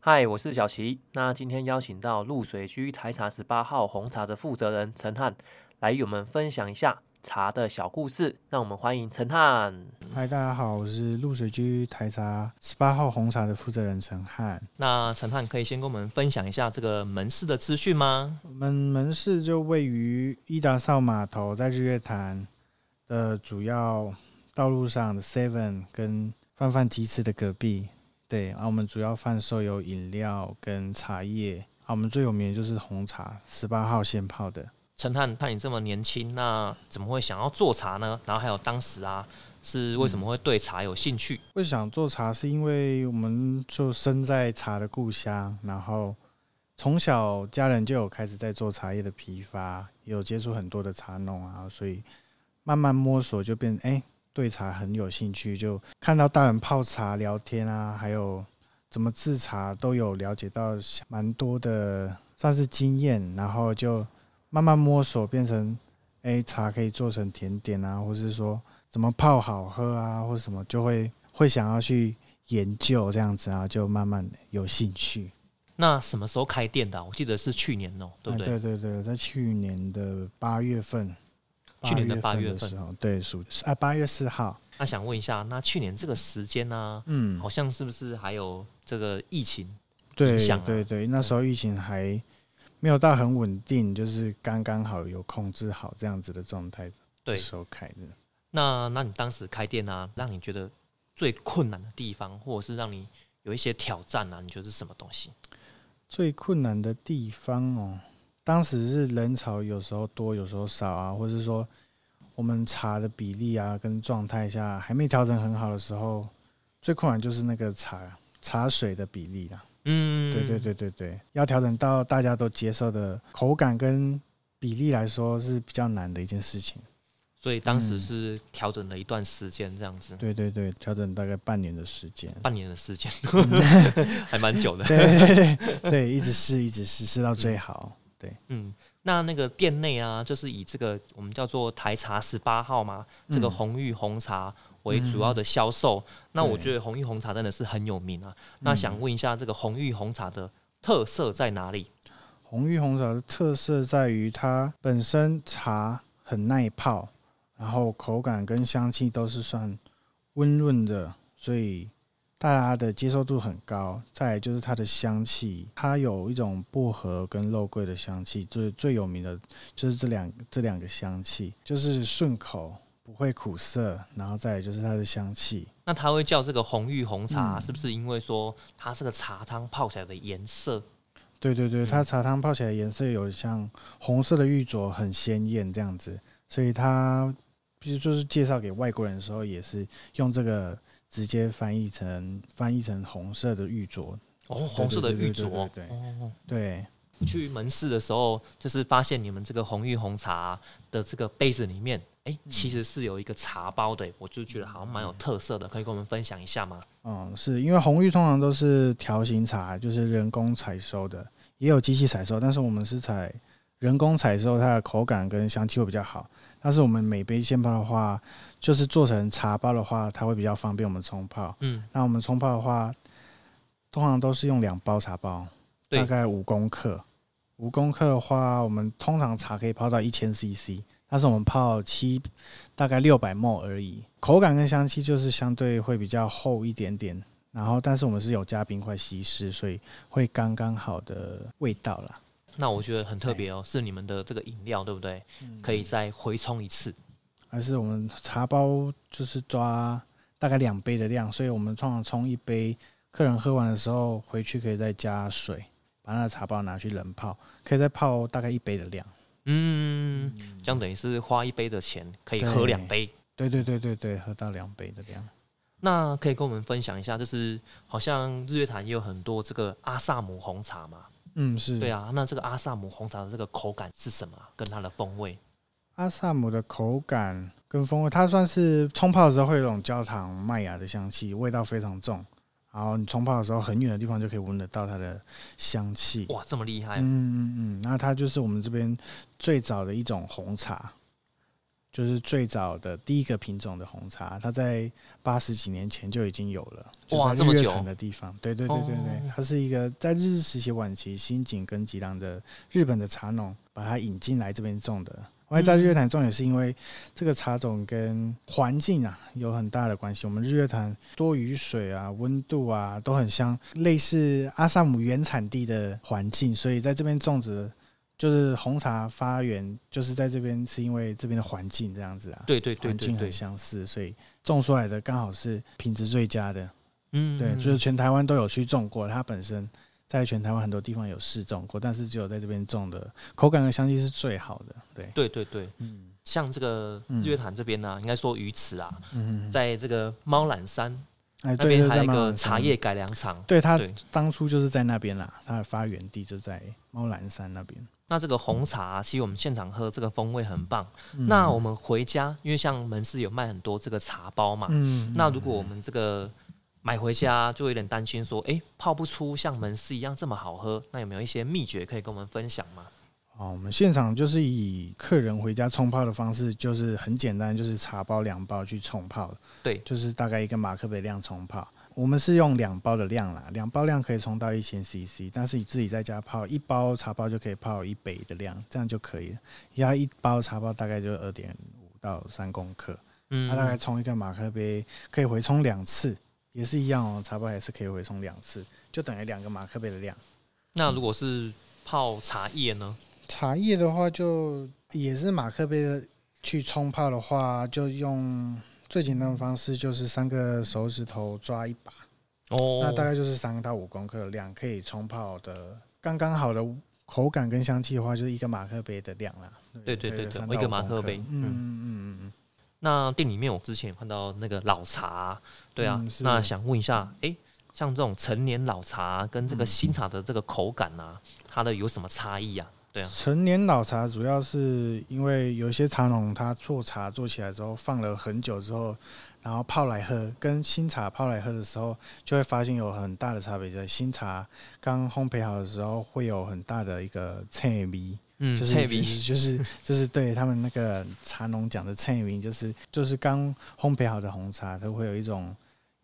嗨，我是小齐。那今天邀请到露水居台茶十八号红茶的负责人陈汉来与我们分享一下茶的小故事。让我们欢迎陈汉。嗨，大家好，我是露水居台茶十八号红茶的负责人陈汉。那陈汉可以先跟我们分享一下这个门市的资讯吗？我们门市就位于伊达邵码头，在日月潭的主要道路上的 Seven 跟泛泛鸡翅的隔壁。对，啊，我们主要贩售有饮料跟茶叶，啊，我们最有名的就是红茶，十八号现泡的。陈汉，看你这么年轻，那怎么会想要做茶呢？然后还有当时啊，是为什么会对茶有兴趣？会想做茶，是因为我们就生在茶的故乡，然后从小家人就有开始在做茶叶的批发，有接触很多的茶农啊，所以慢慢摸索就变哎。对茶很有兴趣，就看到大人泡茶聊天啊，还有怎么制茶都有了解到蛮多的，算是经验。然后就慢慢摸索，变成哎茶可以做成甜点啊，或是说怎么泡好喝啊，或什么就会会想要去研究这样子啊，就慢慢有兴趣。那什么时候开店的？我记得是去年哦，对不对？对对对，在去年的八月份。去年的八月份，对，属啊八月四号。那想问一下，那去年这个时间呢？嗯，好像是不是还有这个疫情影响？对对，那时候疫情还没有到很稳定，就是刚刚好有控制好这样子的状态。对，时候开的。那那你当时开店啊，让你觉得最困难的地方，或者是让你有一些挑战啊？你觉得是什么东西？最困难的地方哦。当时是人潮有时候多，有时候少啊，或者是说我们茶的比例啊跟状态下还没调整很好的时候，最困难就是那个茶茶水的比例啦。嗯，对对对对对，要调整到大家都接受的口感跟比例来说是比较难的一件事情。所以当时是调整了一段时间这样子。对对对，调整大概半年的时间。半年的时间，还蛮久的。对对，一直试，一直试，试到最好。对，嗯，那那个店内啊，就是以这个我们叫做台茶十八号嘛，这个红玉红茶为主要的销售。那我觉得红玉红茶真的是很有名啊。那想问一下，这个红玉红茶的特色在哪里？红玉红茶的特色在于它本身茶很耐泡，然后口感跟香气都是算温润的，所以。大家的接受度很高，再就是它的香气，它有一种薄荷跟肉桂的香气，最最有名的就是这两这两个香气，就是顺口不会苦涩，然后再就是它的香气。那它会叫这个红玉红茶，是不是因为说它这个茶汤泡起来的颜色？对对对，它茶汤泡起来颜色有像红色的玉镯，很鲜艳这样子，所以它其实就是介绍给外国人的时候，也是用这个。直接翻译成翻译成红色的玉镯。哦，红色的玉镯，对对。去门市的时候，就是发现你们这个红玉红茶的这个杯子里面，哎，其实是有一个茶包的，我就觉得好像蛮有特色的，可以跟我们分享一下吗？嗯，是因为红玉通常都是条形茶，就是人工采收的，也有机器采收，但是我们是采人工采收，它的口感跟香气会比较好。但是我们每杯现泡的话，就是做成茶包的话，它会比较方便我们冲泡。嗯，那我们冲泡的话，通常都是用两包茶包，大概五公克。五公克的话，我们通常茶可以泡到一千 CC，但是我们泡七，大概六百沫而已。口感跟香气就是相对会比较厚一点点。然后，但是我们是有加冰块稀释，所以会刚刚好的味道啦。那我觉得很特别哦，是你们的这个饮料对不对？可以再回冲一次，还是我们茶包就是抓大概两杯的量，所以我们通常冲一杯，客人喝完的时候回去可以再加水，把那个茶包拿去冷泡，可以再泡大概一杯的量。嗯，这样等于是花一杯的钱可以喝两杯。对对对对对，喝到两杯的量。那可以跟我们分享一下，就是好像日月潭也有很多这个阿萨姆红茶嘛。嗯，是对啊。那这个阿萨姆红茶的这个口感是什么？跟它的风味？阿萨姆的口感跟风味，它算是冲泡的时候会有一种焦糖麦芽的香气，味道非常重。然后你冲泡的时候，很远的地方就可以闻得到它的香气。哇，这么厉害！嗯嗯嗯。那它就是我们这边最早的一种红茶，就是最早的第一个品种的红茶，它在八十几年前就已经有了。哇，这么久的地方，对对对对对，它是一个在日治时期晚期新井跟吉良的日本的茶农把它引进来这边种的。我在日月潭种也是因为这个茶种跟环境啊有很大的关系。我们日月潭多雨水啊，温度啊都很像类似阿萨姆原产地的环境，所以在这边种植。就是红茶发源，就是在这边，是因为这边的环境这样子啊。对对对，环境很相似，所以种出来的刚好是品质最佳的。嗯，对，就是全台湾都有去种过，它本身在全台湾很多地方有试种过，但是只有在这边种的，口感和香气是最好的。对对对对，嗯，像这个日月潭这边呢，应该说鱼池啊，嗯在这个猫缆山。那边还有一个茶叶改良厂，对它当初就是在那边啦，它的发源地就在猫兰山那边。那这个红茶，其实我们现场喝这个风味很棒。那我们回家，因为像门市有卖很多这个茶包嘛，那如果我们这个买回家，就有点担心说，哎，泡不出像门市一样这么好喝。那有没有一些秘诀可以跟我们分享吗？哦，我们现场就是以客人回家冲泡的方式，就是很简单，就是茶包两包去冲泡。对，就是大概一个马克杯量冲泡。我们是用两包的量啦，两包量可以冲到一千 CC，但是你自己在家泡一包茶包就可以泡一杯的量，这样就可以了。要一包茶包大概就二点五到三公克，嗯，它大概冲一个马克杯可以回冲两次，也是一样哦，茶包也是可以回冲两次，就等于两个马克杯的量。那如果是泡茶叶呢？茶叶的话，就也是马克杯的去冲泡的话，就用最简单的方式，就是三个手指头抓一把，哦，那大概就是三到五公克的量，可以冲泡的刚刚好的口感跟香气的话，就是一个马克杯的量啦。对对对对，一个马克杯。嗯嗯嗯嗯。那店里面我之前有看到那个老茶，对啊，那想问一下，哎，像这种陈年老茶跟这个新茶的这个口感啊，它的有什么差异啊？对啊，陈年老茶主要是因为有一些茶农他做茶做起来之后放了很久之后，然后泡来喝，跟新茶泡来喝的时候，就会发现有很大的差别。在新茶刚烘焙好的时候，会有很大的一个脆 味，嗯，就是就是就是对他们那个茶农讲的脆味，就是就是刚烘焙好的红茶，它会有一种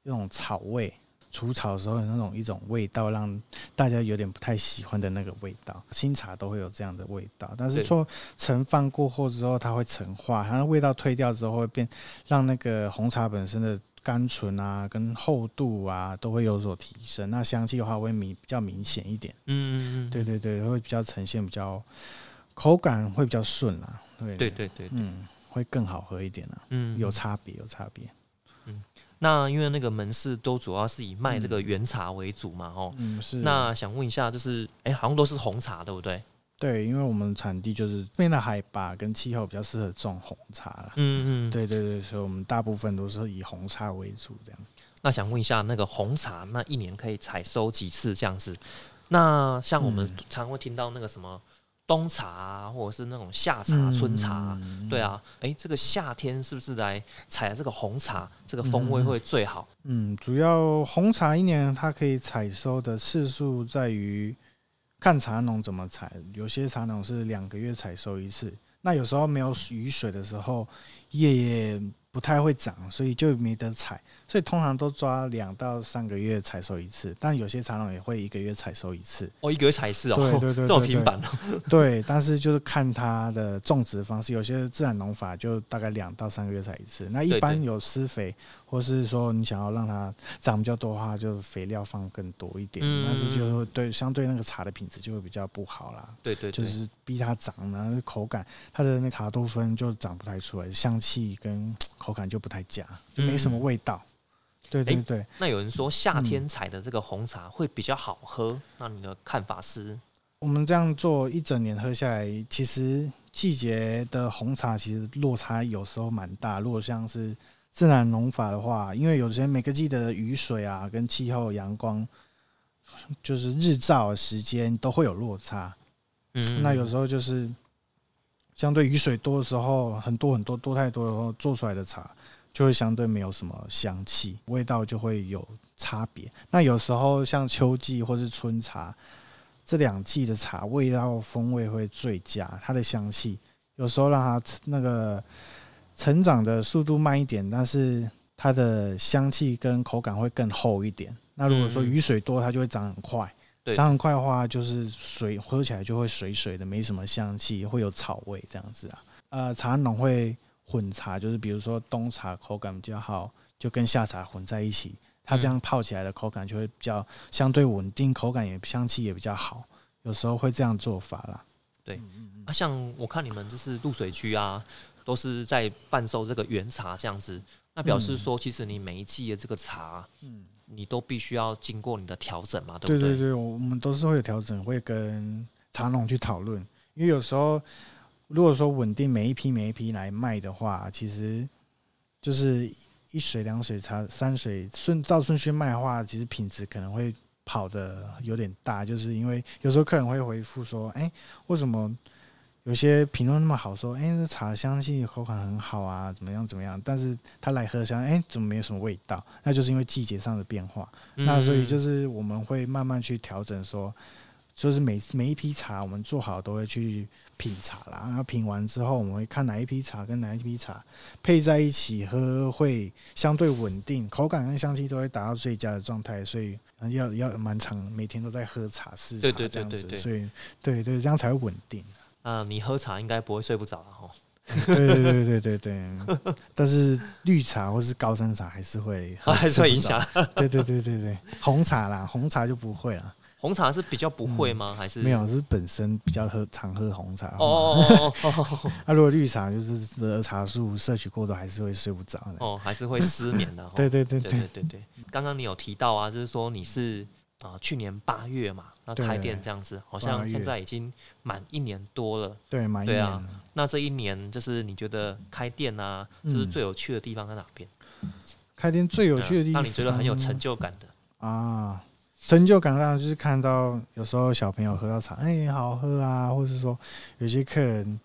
一种草味。除草的时候的那种一种味道，让大家有点不太喜欢的那个味道。新茶都会有这样的味道，但是说陈放过后之后，它会陈化，它的味道退掉之后会变，让那个红茶本身的甘醇啊、跟厚度啊都会有所提升。那香气的话会明比较明显一点。嗯嗯嗯，对对对，会比较呈现比较口感会比较顺啊。对对对对，嗯，会更好喝一点啊。嗯，有差别，有差别。那因为那个门市都主要是以卖这个原茶为主嘛，哦，嗯是。那想问一下，就是哎，好像都是红茶，对不对？对，因为我们产地就是这边的海拔跟气候比较适合种红茶了。嗯嗯，对对对，所以我们大部分都是以红茶为主这样。那想问一下，那个红茶那一年可以采收几次这样子？那像我们常会听到那个什么？冬茶啊，或者是那种夏茶、春茶，对啊，哎，这个夏天是不是来采这个红茶，这个风味会最好？嗯，主要红茶一年它可以采收的次数在于看茶农怎么采，有些茶农是两个月采收一次，那有时候没有雨水的时候，叶也不太会长，所以就没得采。所以通常都抓两到三个月采收一次，但有些茶农也会一个月采收一次。哦，一个月采一次哦，对对 对，这么频繁对，但是就是看它的种植方式，有些自然农法就大概两到三个月采一次。那一般有施肥，或是说你想要让它长比较多的话，就肥料放更多一点。嗯。但是就对相对那个茶的品质就会比较不好啦。对对。就是逼它长然后，口感它的那茶多酚就长不太出来，香气跟口感就不太佳，就没什么味道。对对对，那有人说夏天采的这个红茶会比较好喝，那你的看法是？我们这样做一整年喝下来，其实季节的红茶其实落差有时候蛮大。如果像是自然农法的话，因为有些每个季的雨水啊、跟气候、阳光，就是日照时间都会有落差。嗯，那有时候就是相对雨水多的时候，很多很多多太多的时候，做出来的茶。就会相对没有什么香气，味道就会有差别。那有时候像秋季或是春茶这两季的茶，味道风味会最佳，它的香气有时候让它那个成长的速度慢一点，但是它的香气跟口感会更厚一点。那如果说嗯雨水多，它就会长很快。对长很快的话，就是水喝起来就会水水的，没什么香气，会有草味这样子啊。呃，茶农会混茶，就是比如说冬茶口感比较好，就跟夏茶混在一起，它这样泡起来的口感就会比较相对稳定，口感也香气也比较好。有时候会这样做法啦。对啊，像我看你们就是露水区啊，都是在贩售这个原茶这样子，那表示说，其实你每一季的这个茶，嗯，你都必须要经过你的调整嘛，对不对？对对对，我们都是会有调整，会跟茶农去讨论，因为有时候如果说稳定每一批每一批来卖的话，其实就是一水、两水茶、三水顺照顺序卖的话，其实品质可能会跑的有点大，就是因为有时候客人会回复说，哎、为什么？有些评论那么好，说，哎、这茶香气口感很好啊，怎么样怎么样？但是他来喝香，哎、怎么没有什么味道？那就是因为季节上的变化。那所以就是是我们会慢慢去调整，说，就是每每一批茶我们做好都会去品茶啦，然后品完之后，我们会看哪一批茶跟哪一批茶配在一起喝会相对稳定，口感跟香气都会达到最佳的状态，所以要要蛮长，每天都在喝茶试茶这样子，所以对对，这样才会稳定。啊，你喝茶应该不会睡不着了哈。对对对对对对，但是绿茶或是高山茶还是会 还是会影响。对对对对对，红茶啦，红茶就不会啦。红茶是比较不会吗？还是没有，是本身比较喝常喝红茶。哦哦，哦哦 那、如果绿茶就是茶树摄取过多，还是会睡不着的。哦，还是会失眠的对对对对对对，刚刚你有提到啊，就是说你是啊、去年八月嘛，那对开店这样子，好像现在已经满一年多了。对，满一对啊年。那这一年就是你觉得开店啊，就是最有趣的地方在哪边？开店最有趣的地方，让你觉得很有成就感的。啊，成就感当然就是看到有时候小朋友喝到茶，哎、好喝啊，或是说有些客人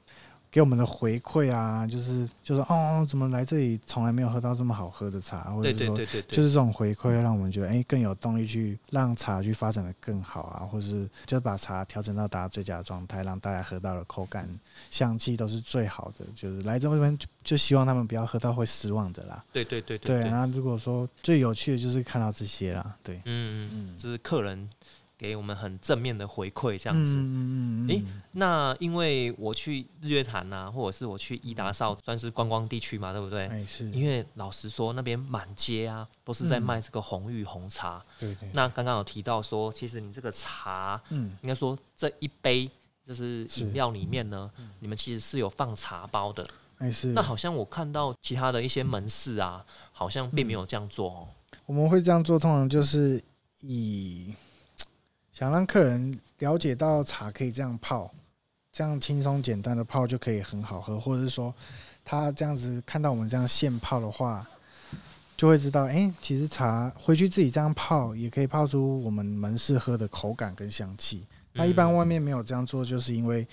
给我们的回馈啊，就是就是哦，怎么来这里从来没有喝到这么好喝的茶，或者说就是这种回馈，让我们觉得哎、更有动力去让茶去发展的更好啊，或是就把茶调整到达到最佳的状态，让大家喝到的口感、香气都是最好的。就是来这边就就希望他们不要喝到会失望的啦。对对对对，对，那如果说最有趣的就是看到这些啦，对，嗯嗯，嗯，就是客人给我们很正面的回馈这样子。嗯嗯嗯诶那因为我去日月潭啊、或者是我去伊达少，算是观光地区嘛，对不对？哎是，因为老实说，那边满街啊都是在嗯卖这个红玉红茶。对对，那刚刚有提到说，其实你这个茶，嗯应该说这一杯就是是饮料里面呢，你们其实是有放茶包的。哎是，那好像我看到其他的一些门市啊，好像并没有这样做哦。我们会这样做，通常就是以想让客人了解到茶可以这样泡，这样轻松简单的泡就可以很好喝，或者是说他这样子看到我们这样现泡的话，就会知道，哎、其实茶回去自己这样泡也可以泡出我们门市喝的口感跟香气。那一般嗯外面没有这样做，就是因为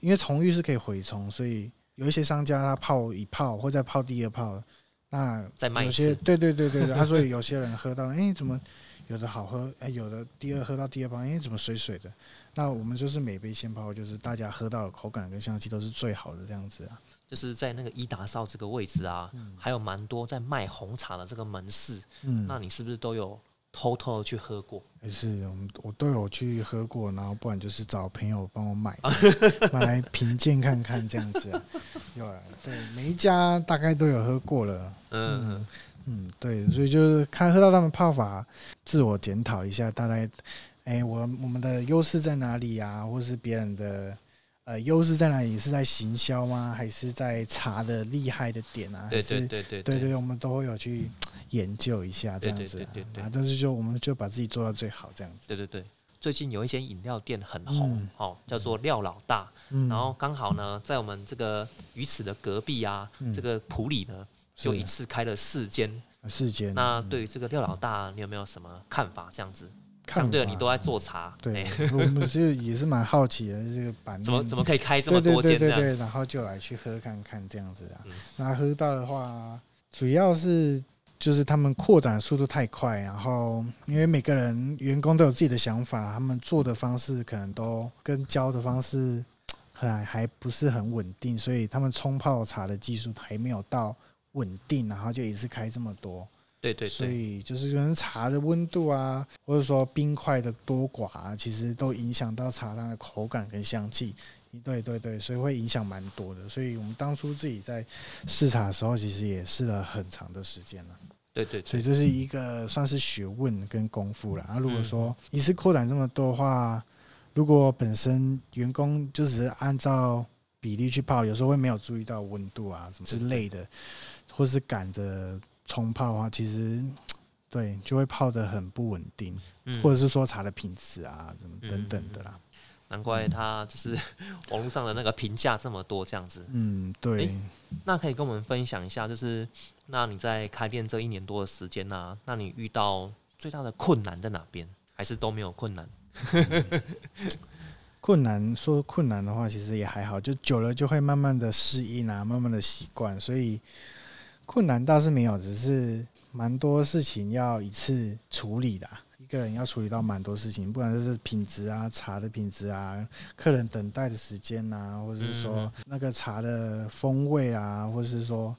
因为重浴是可以回冲，所以有一些商家他泡一泡或再泡第二泡，那有再卖一，些对对对对对，啊，所以有些人喝到，哎、怎么有的好喝，哎、有的第二喝到第二泡，哎、怎么水水的？那我们就是每杯先泡，就是大家喝到的口感跟香气都是最好的这样子啊。就是在那个伊达少这个位置啊，还有蛮多在卖红茶的这个门市，嗯，那你是不是都有偷偷的去喝过？也是我们我都有去喝过，然后不然就是找朋友帮我买，买来品鉴看看这样子啊。有啊，对，每一家大概都有喝过了。嗯，嗯嗯，对，所以就是看喝到他们泡法，自我检讨一下，大概，哎、我我们的优势在哪里呀、或是别人的呃优势在哪里？是在行销吗？还是在茶的厉害的点啊？对对对对对对，我们都会有去研究一下这样子、啊。对对但是就我们就把自己做到最好这样子。对对对。最近有一间饮料店很红嗯，哦，叫做廖老大。嗯，然后刚好呢，在我们这个鱼池的隔壁啊，嗯这个普里呢，就一次开了四间。四间，那嗯对于这个廖老大，你有没有什么看法？这样子，看相对的，你都在做茶，对哎，我们是也是蛮好奇的，这个怎么怎么可以开这么多间？对对然后就来去喝看看这样子啊嗯。那喝到的话，主要是就是他们扩展的速度太快，然后因为每个人员工都有自己的想法，他们做的方式可能都跟教的方式还还不是很稳定，所以他们冲泡茶的技术还没有到稳定，然后就一次开这么多。对对所，以就是可能茶的温度啊，或者说冰块的多寡、啊，其实都影响到茶汤的口感跟香气。对对对，所以会影响蛮多的。所以我们当初自己在试茶的时候，其实也试了很长的时间了。对对对，所以这是一个算是学问跟功夫了。啊，如果嗯说一次扩展这么多的话，如果本身员工就只是按照比例去泡，有时候会没有注意到温度啊什么之类的，或是赶着冲泡的话，其实 对就会泡的很不稳定，嗯或者是说茶的品质啊，什么嗯等等的啦。难怪他就是 网络上的那个评价这么多这样子。嗯，对。诶那可以跟我们分享一下，就是那你在开店这一年多的时间呢、那你遇到最大的困难在哪边？还是都没有困难？困难说困难的话，其实也还好，就久了就会慢慢的适应啊，慢慢的习惯，所以困难倒是没有，只是蛮多事情要一次处理的啊、一个人要处理到蛮多事情，不管是品质啊、茶的品质啊、客人等待的时间啊，或者是说嗯那个茶的风味啊，或者是说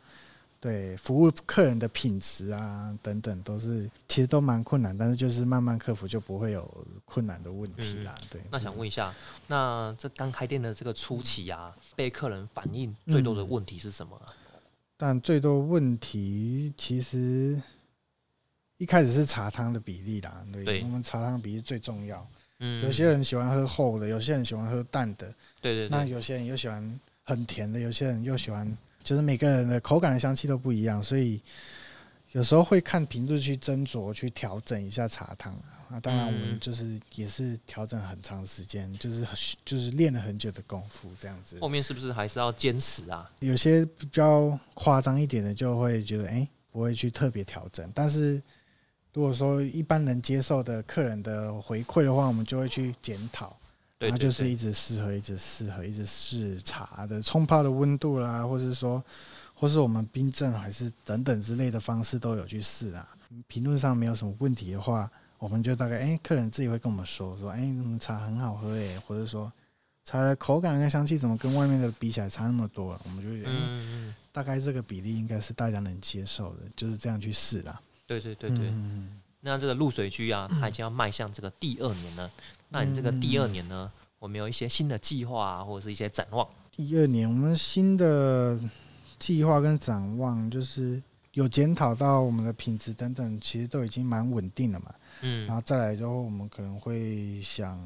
对服务客人的品质啊等等，都是其实都蛮困难，但是就是慢慢克服，就不会有困难的问题啦。对，嗯那想问一下，那这刚开店的这个初期啊，被客人反映最多的问题是什么啊？但最多问题其实一开始是茶汤的比例啦，对，對我们茶汤比例最重要。嗯，有些人喜欢喝厚的，有些人喜欢喝淡的，对对對，那有些人又喜欢很甜的，有些人又喜欢，就是每个人的口感的香气都不一样，所以有时候会看频率去斟酌，去调整一下茶汤啊。那当然，我们嗯就是也是调整很长时间，就是就是练了很久的功夫这样子。后面是不是还是要坚持啊？有些比较夸张一点的，就会觉得哎、诶不会去特别调整。但是如果说一般能接受的客人的回馈的话，我们就会去检讨，对对对然后就是一直适合，一直适合，一直试茶的冲泡的温度啦，或是说，或是我们冰镇还是等等之类的方式都有去试啊。评论上没有什么问题的话，我们就大概哎、客人自己会跟我们说说，哎、嗯茶很好喝哎、或者说茶的口感跟香气怎么跟外面的比起来差那么多？我们就觉得，大概这个比例应该是大家能接受的，就是这样去试啦。对对对对。嗯那这个露水居啊，它已经要迈向这个第二年了。那你这个第二年呢，我们有一些新的计划啊，或者是一些展望？第二年我们新的计划跟展望就是有检讨到我们的品质等等，其实都已经蛮稳定了嘛。嗯然后再来之后，我们可能会想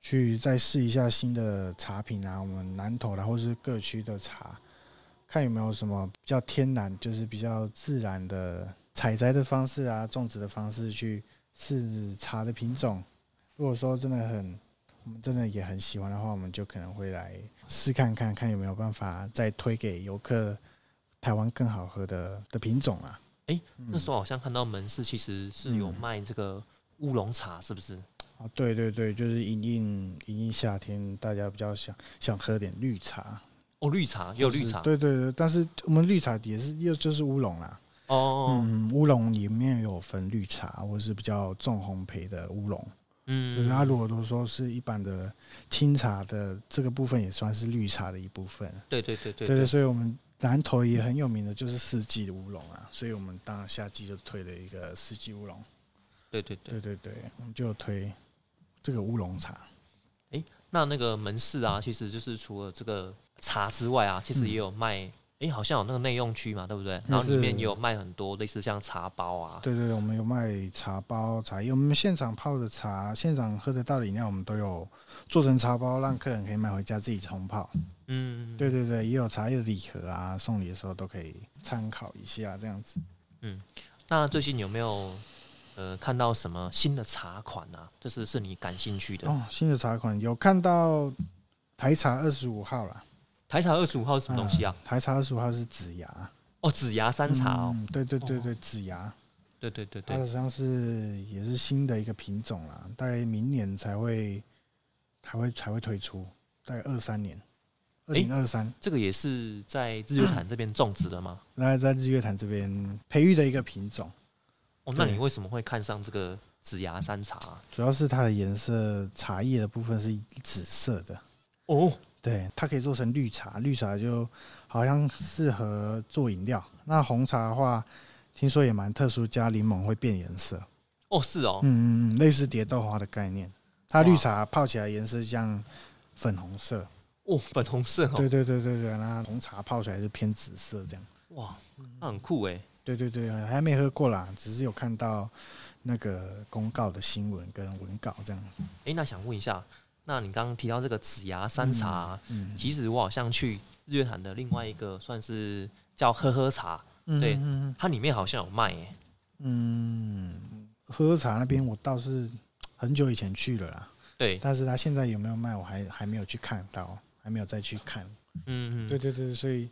去再试一下新的茶品啊，我们南投的或是各区的茶，看有没有什么比较天然，就是比较自然的采摘的方式啊，种植的方式去试茶的品种。如果说真的很，我们真的也很喜欢的话，我们就可能会来试看看，看有没有办法再推给游客台湾更好喝的的品种啊。诶那时候好像看到门市其实是有卖这个乌龙茶，是不是？啊，对对对，就是迎迎迎迎夏天，大家比较想想喝点绿茶，哦，绿茶也有绿就是茶。对对对，但是我们绿茶也是又就是乌龙啦，哦，嗯，乌龙里面有分绿茶或是比较重烘焙的乌龙，就是它嗯，如果都说是一般的清茶的这个部分，也算是绿茶的一部分。对对对对对对，所以我们南投也很有名的就是四季的乌龙啊，所以我们当然夏季就推了一个四季乌龙。对对对。对对对，我们就推这个乌龙茶。那那个门市啊，其实就是除了这个茶之外啊，其实也有卖，诶，好像有那个内用区嘛，对不对？然后里面也有卖很多类似像茶包啊。对对对，我们有卖茶包、茶叶，我们现场泡的茶、现场喝得到的饮料，我们都有做成茶包，让客人可以买回家自己冲泡。嗯，对对对，也有茶叶礼盒啊，送礼的时候都可以参考一下，这样子。嗯那最近有没有呃看到什么新的茶款啊？就是是你感兴趣的？哦，新的茶款有看到台茶二十五号啦。台茶二十五号是什么东西啊？台茶二十五号是紫芽，哦，紫芽山茶哦。嗯，对对对对，紫芽，对对对对它好，像是也是新的一个品种啦，大概明年才会才会才会推出，大概二三年，二零二三。这个也是在日月潭这边种植的吗？那在日月潭这边培育的一个品种，哦，那你为什么会看上这个紫芽山茶啊？主要是它的颜色，茶叶的部分是紫色的。哦，对，它可以做成绿茶，绿茶就好像适合做饮料。那红茶的话，听说也蛮特殊，加柠檬会变颜色。哦，是哦，嗯嗯嗯，类似蝶豆花的概念。它绿茶泡起来颜色像粉红色。哦，粉红色哦。对对对对对，那红茶泡出来就偏紫色这样。哇，那很酷哎。对对对，还没喝过啦，只是有看到那个公告的新闻跟文稿这样。哎，那想问一下，那你刚刚提到这个紫芽山茶，其实我好像去日月潭的另外一个算是叫喝喝茶，对，它里面好像有卖耶。嗯，喝喝茶那边我倒是很久以前去了啦，对，但是他现在有没有卖，我还还没有去看到，还没有再去看。嗯嗯，对对对，所以。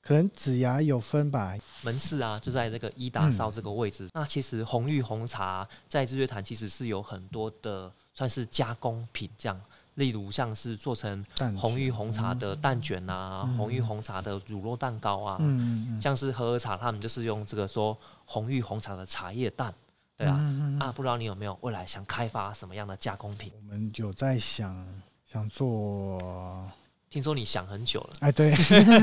可能紫牙有分吧，门市啊就在这个一达烧这个位置。那其实红玉红茶在日月潭其实是有很多的算是加工品，这样，例如像是做成红玉红茶的蛋卷啊，红玉红茶的乳酪蛋糕啊，嗯像是喝喝茶，他们就是用这个说红玉红茶的茶叶蛋，对啊，啊，不知道你有没有未来想开发什么样的加工品？我们有在想想做。听说你想很久了，哎，对，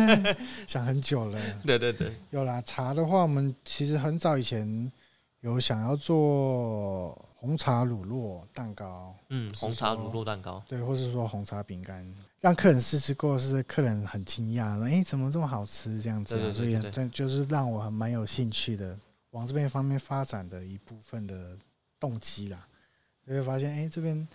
想很久了。对对对，有啦。茶的话，我们其实很早以前有想要做红茶乳酪蛋糕，嗯，红茶乳酪蛋糕，对，或是说红茶饼干，让客人试吃过，是客人很惊讶，说：“哎，怎么这么好吃？”这样子，所以但就是让我很蛮有兴趣的，往这边方面发展的一部分的动机啦。就会发现，哎，这边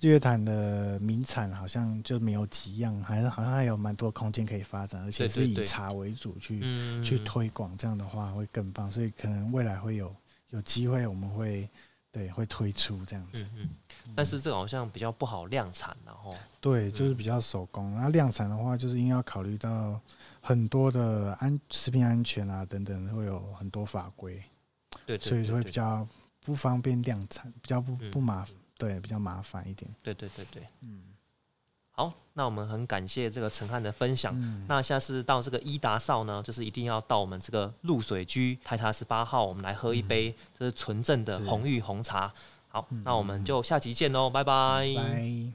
日月潭的名产好像就没有几样，还是好像还有蛮多空间可以发展，而且是以茶为主去去推广，这样的话会更棒。所以可能未来会有有机会，我们会对会推出这样子。嗯嗯。但是这个好像比较不好量产，然后对，就是比较手工。那量产的话，就是因为要考虑到很多的安食品安全啊等等，会有很多法规。对，所以会比较。不方便量产，比较不不麻，对，比较麻烦一点。对对对对，嗯。好，那我们很感谢这个陈汉的分享。那下次到这个伊达少呢，就是一定要到我们这个露水居台茶十八号，我们来喝一杯这是纯正的红玉红茶。好，那我们就下集见喽，拜拜。拜。